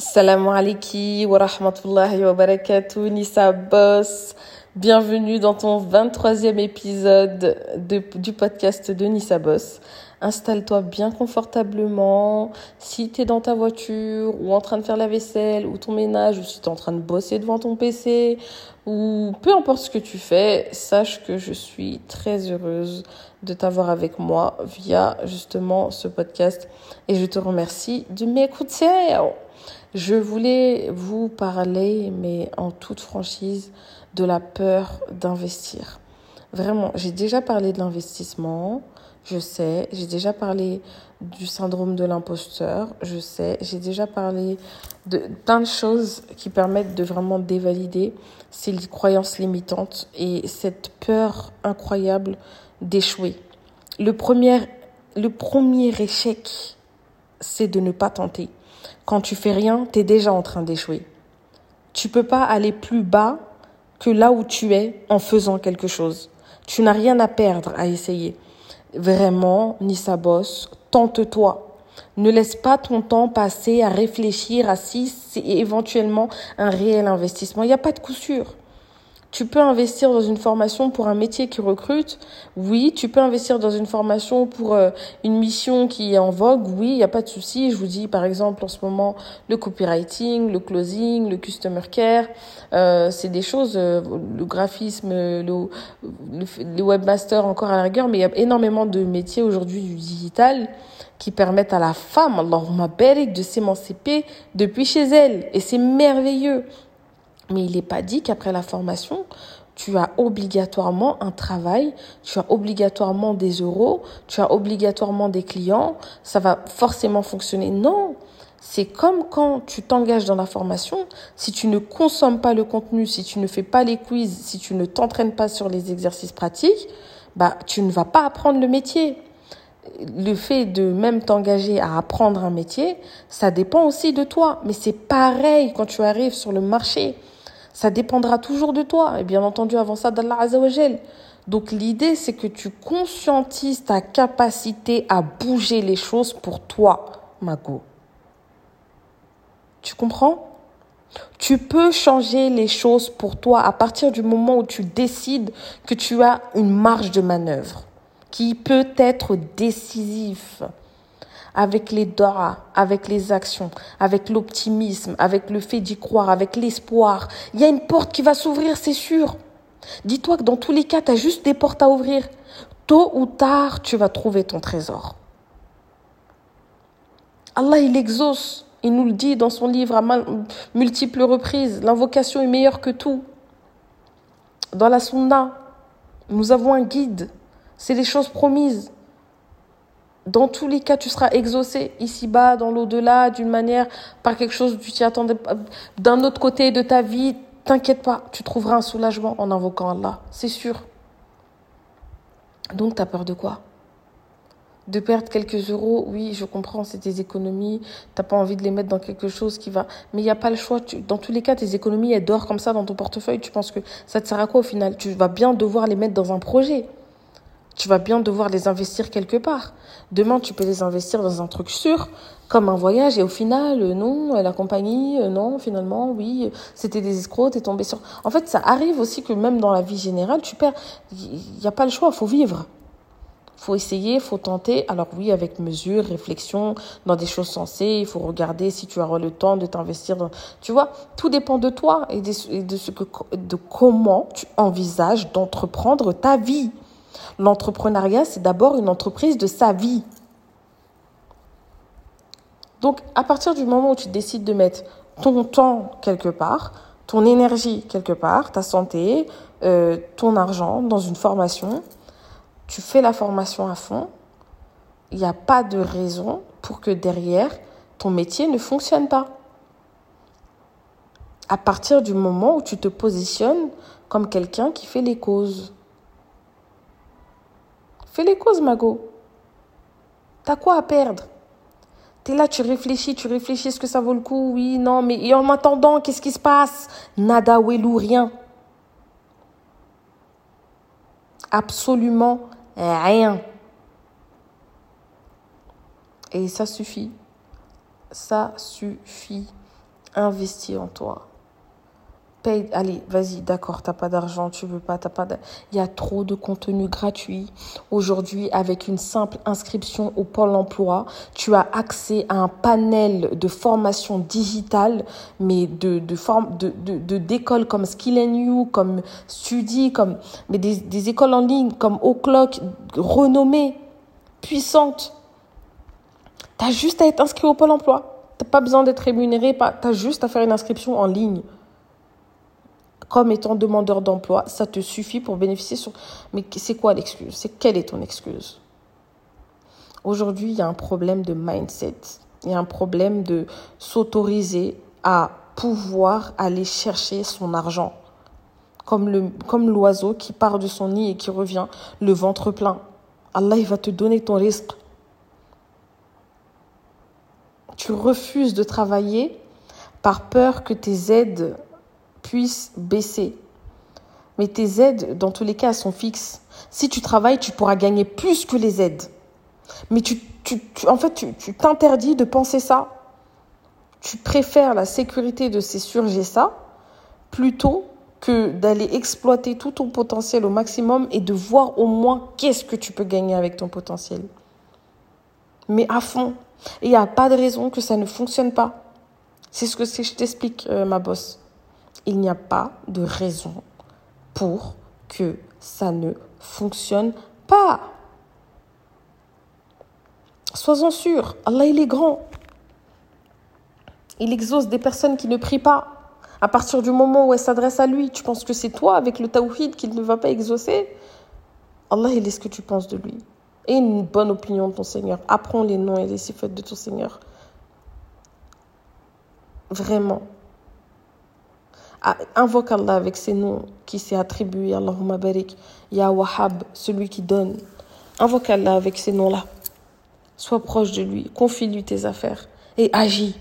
Salam alaikum wa rahmatullahi wa barakatuh, Nissa Boss. Bienvenue dans ton 23e épisode de, du podcast de Nissa Boss. Installe-toi bien confortablement. Si tu es dans ta voiture ou en train de faire la vaisselle ou ton ménage ou si tu es en train de bosser devant ton PC ou peu importe ce que tu fais, sache que je suis très heureuse de t'avoir avec moi via justement ce podcast. Et je te remercie de m'écouter. Je voulais vous parler, mais en toute franchise, de la peur d'investir. Vraiment, j'ai déjà parlé de l'investissement, je sais, j'ai déjà parlé du syndrome de l'imposteur, je sais, j'ai déjà parlé de plein de choses qui permettent de vraiment dévalider ces croyances limitantes et cette peur incroyable d'échouer. Le premier, le premier échec, c'est de ne pas tenter. Quand tu fais rien, tu es déjà en train d'échouer. Tu peux pas aller plus bas que là où tu es en faisant quelque chose. Tu n'as rien à perdre à essayer. Vraiment, ni sa bosse, tente-toi. Ne laisse pas ton temps passer à réfléchir à si c'est éventuellement un réel investissement. Il n'y a pas de coup sûr. Tu peux investir dans une formation pour un métier qui recrute. Oui, tu peux investir dans une formation pour euh, une mission qui est en vogue. Oui, il n'y a pas de souci. Je vous dis, par exemple, en ce moment, le copywriting, le closing, le customer care, euh, c'est des choses, euh, le graphisme, le, le, webmaster encore à la rigueur, mais il y a énormément de métiers aujourd'hui du digital qui permettent à la femme, Allahumma barik, de s'émanciper depuis chez elle. Et c'est merveilleux. Mais il n'est pas dit qu'après la formation, tu as obligatoirement un travail, tu as obligatoirement des euros, tu as obligatoirement des clients, ça va forcément fonctionner. Non, c'est comme quand tu t'engages dans la formation, si tu ne consommes pas le contenu, si tu ne fais pas les quiz, si tu ne t'entraînes pas sur les exercices pratiques, bah tu ne vas pas apprendre le métier. Le fait de même t'engager à apprendre un métier, ça dépend aussi de toi, mais c'est pareil quand tu arrives sur le marché. Ça dépendra toujours de toi. Et bien entendu, avant ça, d'Allah Azzawajal. Donc l'idée, c'est que tu conscientises ta capacité à bouger les choses pour toi, Mago. Tu comprends? Tu peux changer les choses pour toi à partir du moment où tu décides que tu as une marge de manœuvre qui peut être décisive avec les doigts, avec les actions, avec l'optimisme, avec le fait d'y croire, avec l'espoir. Il y a une porte qui va s'ouvrir, c'est sûr. Dis-toi que dans tous les cas, tu as juste des portes à ouvrir. Tôt ou tard, tu vas trouver ton trésor. Allah, il exauce. Il nous le dit dans son livre à multiples reprises. L'invocation est meilleure que tout. Dans la sunna, nous avons un guide. C'est les choses promises dans tous les cas, tu seras exaucé ici-bas, dans l'au-delà, d'une manière, par quelque chose tu t'y attendais d'un autre côté de ta vie. T'inquiète pas, tu trouveras un soulagement en invoquant Allah, c'est sûr. Donc, tu as peur de quoi? De perdre quelques euros, oui, je comprends, c'est tes économies, t'as pas envie de les mettre dans quelque chose qui va... Mais il n'y a pas le choix, dans tous les cas, tes économies, elles dorment comme ça dans ton portefeuille, tu penses que ça te sert à quoi au final? Tu vas bien devoir les mettre dans un projet tu vas bien devoir les investir quelque part. Demain, tu peux les investir dans un truc sûr, comme un voyage, et au final, euh, non, la compagnie, euh, non, finalement, oui, c'était des escrocs, t'es tombé sur... En fait, ça arrive aussi que même dans la vie générale, tu perds... Il n'y a pas le choix, faut vivre. faut essayer, faut tenter. Alors oui, avec mesure, réflexion, dans des choses sensées, il faut regarder si tu as le temps de t'investir dans... Tu vois, tout dépend de toi et de, ce que, de comment tu envisages d'entreprendre ta vie. L'entrepreneuriat, c'est d'abord une entreprise de sa vie. Donc, à partir du moment où tu décides de mettre ton temps quelque part, ton énergie quelque part, ta santé, euh, ton argent dans une formation, tu fais la formation à fond, il n'y a pas de raison pour que derrière, ton métier ne fonctionne pas. À partir du moment où tu te positionnes comme quelqu'un qui fait les causes. Fais les causes, Mago. T'as quoi à perdre? T'es là, tu réfléchis, tu réfléchis, est-ce que ça vaut le coup? Oui, non, mais en attendant, qu'est-ce qui se passe? Nada, ou rien. Absolument rien. Et ça suffit. Ça suffit. Investis en toi. Allez, vas-y, d'accord, t'as pas d'argent, tu veux pas, t'as pas. Il y a trop de contenu gratuit. Aujourd'hui, avec une simple inscription au Pôle emploi, tu as accès à un panel de formation digitale, mais de, de de, d'écoles comme Skill You, comme Studi, comme, mais des, des écoles en ligne comme O'Clock, renommées, puissantes. T'as juste à être inscrit au Pôle emploi. T'as pas besoin d'être rémunéré, t'as juste à faire une inscription en ligne comme étant demandeur d'emploi, ça te suffit pour bénéficier sur... Mais c'est quoi l'excuse? C'est quelle est ton excuse? Aujourd'hui, il y a un problème de mindset. Il y a un problème de s'autoriser à pouvoir aller chercher son argent. Comme comme l'oiseau qui part de son nid et qui revient le ventre plein. Allah, il va te donner ton risque. Tu refuses de travailler par peur que tes aides puisse baisser. Mais tes aides, dans tous les cas, sont fixes. Si tu travailles, tu pourras gagner plus que les aides. Mais tu, tu, en fait, tu t'interdis de penser ça. Tu préfères la sécurité de ces surgés ça plutôt que d'aller exploiter tout ton potentiel au maximum et de voir au moins qu'est-ce que tu peux gagner avec ton potentiel. Mais à fond. Et il n'y a pas de raison que ça ne fonctionne pas. C'est ce que je t'explique, euh, ma bosse il n'y a pas de raison pour que ça ne fonctionne pas. Sois-en sûr, Allah il est grand. Il exauce des personnes qui ne prient pas. À partir du moment où elles s'adressent à lui, tu penses que c'est toi avec le tawhid qu'il ne va pas exaucer? Allah il est ce que tu penses de lui. Et une bonne opinion de ton Seigneur. Apprends les noms et les sifats de ton Seigneur. Vraiment. Ah, invoque Allah avec ses noms qui s'est attribué. Allahumma barik. Ya Wahhab, celui qui donne. Invoque Allah avec ces noms-là. Sois proche de lui. Confie-lui tes affaires. Et agis.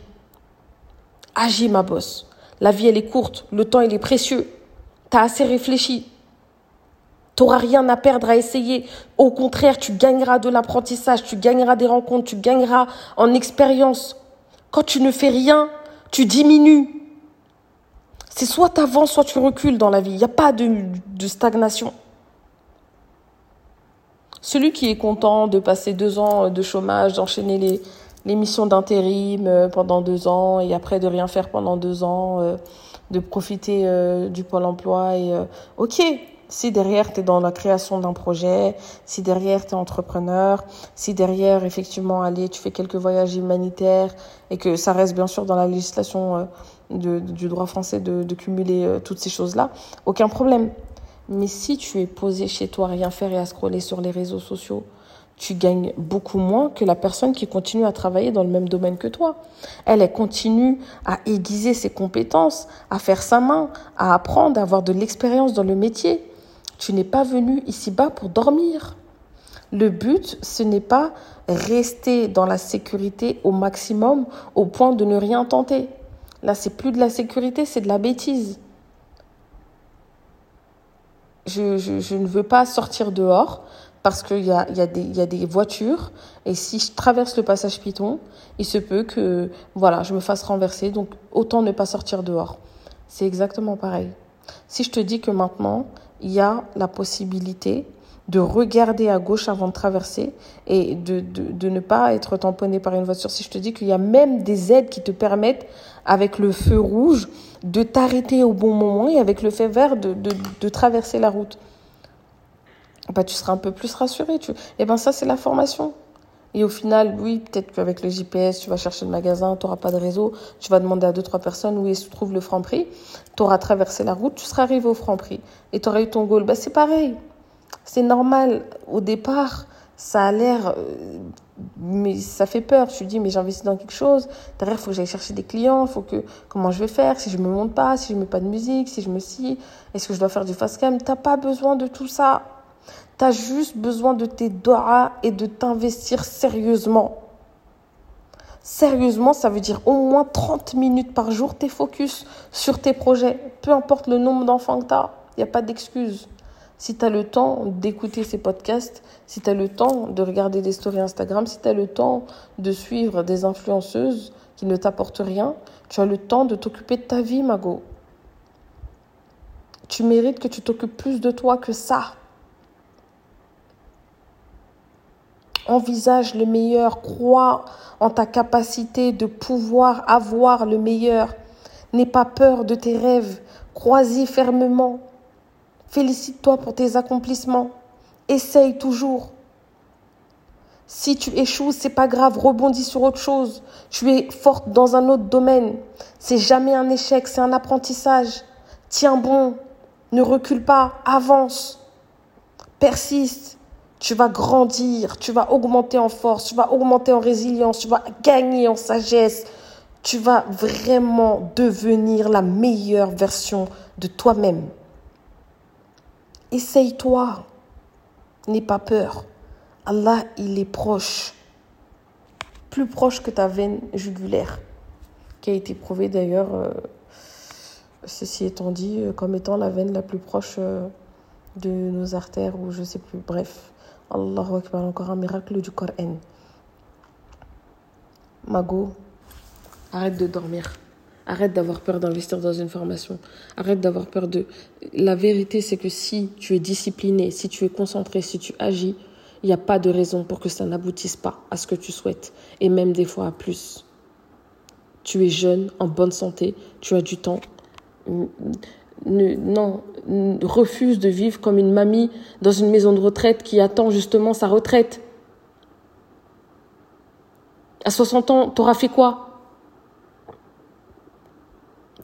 Agis, ma bosse. La vie, elle est courte. Le temps, il est précieux. T'as assez réfléchi. T'auras rien à perdre à essayer. Au contraire, tu gagneras de l'apprentissage, tu gagneras des rencontres, tu gagneras en expérience. Quand tu ne fais rien, tu diminues. C'est soit tu avances, soit tu recules dans la vie. Il n'y a pas de, stagnation. Celui qui est content de passer deux ans de chômage, d'enchaîner les, les missions d'intérim euh, pendant deux ans et après de rien faire pendant deux ans, euh, de profiter euh, du pôle emploi et ok, si derrière tu es dans la création d'un projet, si derrière tu es entrepreneur, si derrière effectivement allez, tu fais quelques voyages humanitaires et que ça reste bien sûr dans la législation du droit français de, cumuler euh, toutes ces choses-là, aucun problème. Mais si tu es posé chez toi à rien faire et à scroller sur les réseaux sociaux, tu gagnes beaucoup moins que la personne qui continue à travailler dans le même domaine que toi. Elle continue à aiguiser ses compétences, à faire sa main, à apprendre, à avoir de l'expérience dans le métier. Tu n'es pas venu ici-bas pour dormir. Le but, ce n'est pas rester dans la sécurité au maximum au point de ne rien tenter. Là, c'est plus de la sécurité, c'est de la bêtise. Je, je, je, ne veux pas sortir dehors parce qu'il y a, y, a y a, des voitures et si je traverse le passage piton, il se peut que voilà, je me fasse renverser. Donc, autant ne pas sortir dehors. C'est exactement pareil. Si je te dis que maintenant, il y a la possibilité de regarder à gauche avant de traverser et de, de, de, ne pas être tamponné par une voiture. Si je te dis qu'il y a même des aides qui te permettent, avec le feu rouge, de t'arrêter au bon moment et avec le feu vert, de, traverser la route, bah, tu seras un peu plus rassuré. Tu... Et eh ben ça, c'est la formation. Et au final, oui, peut-être qu'avec le GPS, tu vas chercher le magasin, tu n'auras pas de réseau, tu vas demander à deux, trois personnes où se trouve le franc prix, tu auras traversé la route, tu seras arrivé au franc prix et tu auras eu ton goal. Bah, c'est pareil. C'est normal. Au départ, ça a l'air, euh, mais ça fait peur. Je me dis, mais j'investis dans quelque chose. Derrière, il faut que j'aille chercher des clients. Faut que, comment je vais faire? Si je me monte pas, si je mets pas de musique, si je me scie, est-ce que je dois faire du fast cam? T'as pas besoin de tout ça. Tu as juste besoin de tes doigts et de t'investir sérieusement. Sérieusement, ça veut dire au moins 30 minutes par jour, t'es focus sur tes projets. Peu importe le nombre d'enfants que tu as, il n'y a pas d'excuse. Si tu as le temps d'écouter ces podcasts, si tu as le temps de regarder des stories Instagram, si tu as le temps de suivre des influenceuses qui ne t'apportent rien, tu as le temps de t'occuper de ta vie, Mago. Tu mérites que tu t'occupes plus de toi que ça. Envisage le meilleur, crois en ta capacité de pouvoir avoir le meilleur. N'aie pas peur de tes rêves, crois-y fermement. Félicite-toi pour tes accomplissements. Essaye toujours. Si tu échoues, c'est pas grave, rebondis sur autre chose. Tu es forte dans un autre domaine. C'est jamais un échec, c'est un apprentissage. Tiens bon, ne recule pas, avance. Persiste. Tu vas grandir, tu vas augmenter en force, tu vas augmenter en résilience, tu vas gagner en sagesse. Tu vas vraiment devenir la meilleure version de toi-même. Essaye-toi. N'aie pas peur. Allah, il est proche. Plus proche que ta veine jugulaire, qui a été prouvée d'ailleurs, euh, ceci étant dit, euh, comme étant la veine la plus proche euh, de nos artères, ou je sais plus. Bref, Allahu Akbar, encore un miracle du Coran. Mago, arrête de dormir. Arrête d'avoir peur d'investir dans une formation. Arrête d'avoir peur de... La vérité, c'est que si tu es discipliné, si tu es concentré, si tu agis, il n'y a pas de raison pour que ça n'aboutisse pas à ce que tu souhaites. Et même des fois à plus. Tu es jeune, en bonne santé, tu as du temps. non, refuse de vivre comme une mamie dans une maison de retraite qui attend justement sa retraite. À 60 ans, t'auras fait quoi?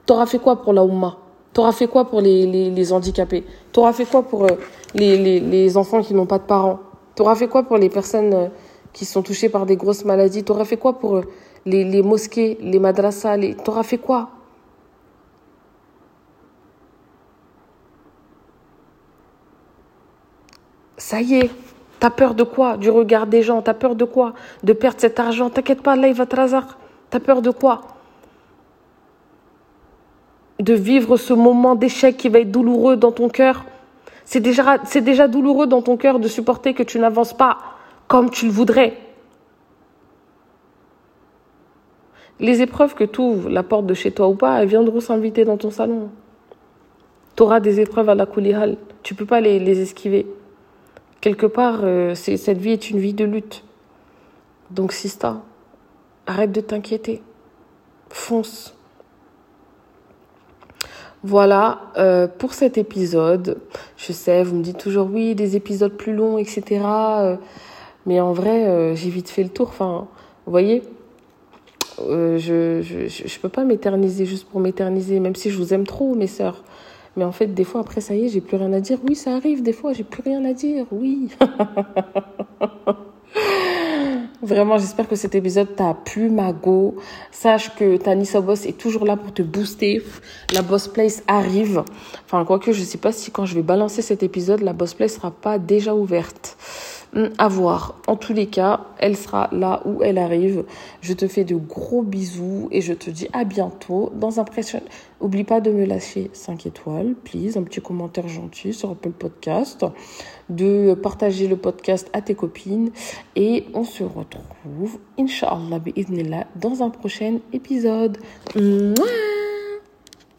T'auras fait quoi pour la Oumma? T'auras fait quoi pour les, handicapés? T'auras fait quoi pour euh, les, enfants qui n'ont pas de parents? T'auras fait quoi pour les personnes euh, qui sont touchées par des grosses maladies? T'auras fait quoi pour euh, les, les mosquées, les madrasas. T'auras fait quoi? Ça y est, t'as peur de quoi? Du regard des gens, t'as peur de quoi? De perdre cet argent. T'inquiète pas, là il va te. T'as peur de quoi? De vivre ce moment d'échec qui va être douloureux dans ton cœur. C'est déjà, c'est déjà douloureux dans ton cœur de supporter que tu n'avances pas comme tu le voudrais. Les épreuves que tu ouvres, la porte de chez toi ou pas, elles viendront s'inviter dans ton salon. Tu auras des épreuves à la coulihal. Tu peux pas les, esquiver. Quelque part, euh, cette vie est une vie de lutte. Donc, Sista, arrête de t'inquiéter. Fonce. Voilà euh, pour cet épisode. Je sais, vous me dites toujours oui, des épisodes plus longs, etc. Euh, mais en vrai, euh, j'ai vite fait le tour. Enfin, vous voyez, je, je, je, peux pas m'éterniser juste pour m'éterniser, même si je vous aime trop, mes sœurs. Mais en fait, des fois, après, ça y est, j'ai plus rien à dire. Oui, ça arrive, des fois, j'ai plus rien à dire. Oui. Vraiment, j'espère que cet épisode t'a plu, Mago. Sache que Tanissa Boss est toujours là pour te booster. La Boss Place arrive. Enfin, quoique, je sais pas si quand je vais balancer cet épisode, la Boss Place sera pas déjà ouverte. Hum, à voir. En tous les cas, elle sera là où elle arrive. Je te fais de gros bisous et je te dis à bientôt dans un. Oublie pas de me lâcher 5 étoiles, please, un petit commentaire gentil sur Apple Podcast, de partager le podcast à tes copines. Et on se retrouve, Inch'Allah, dans un prochain épisode.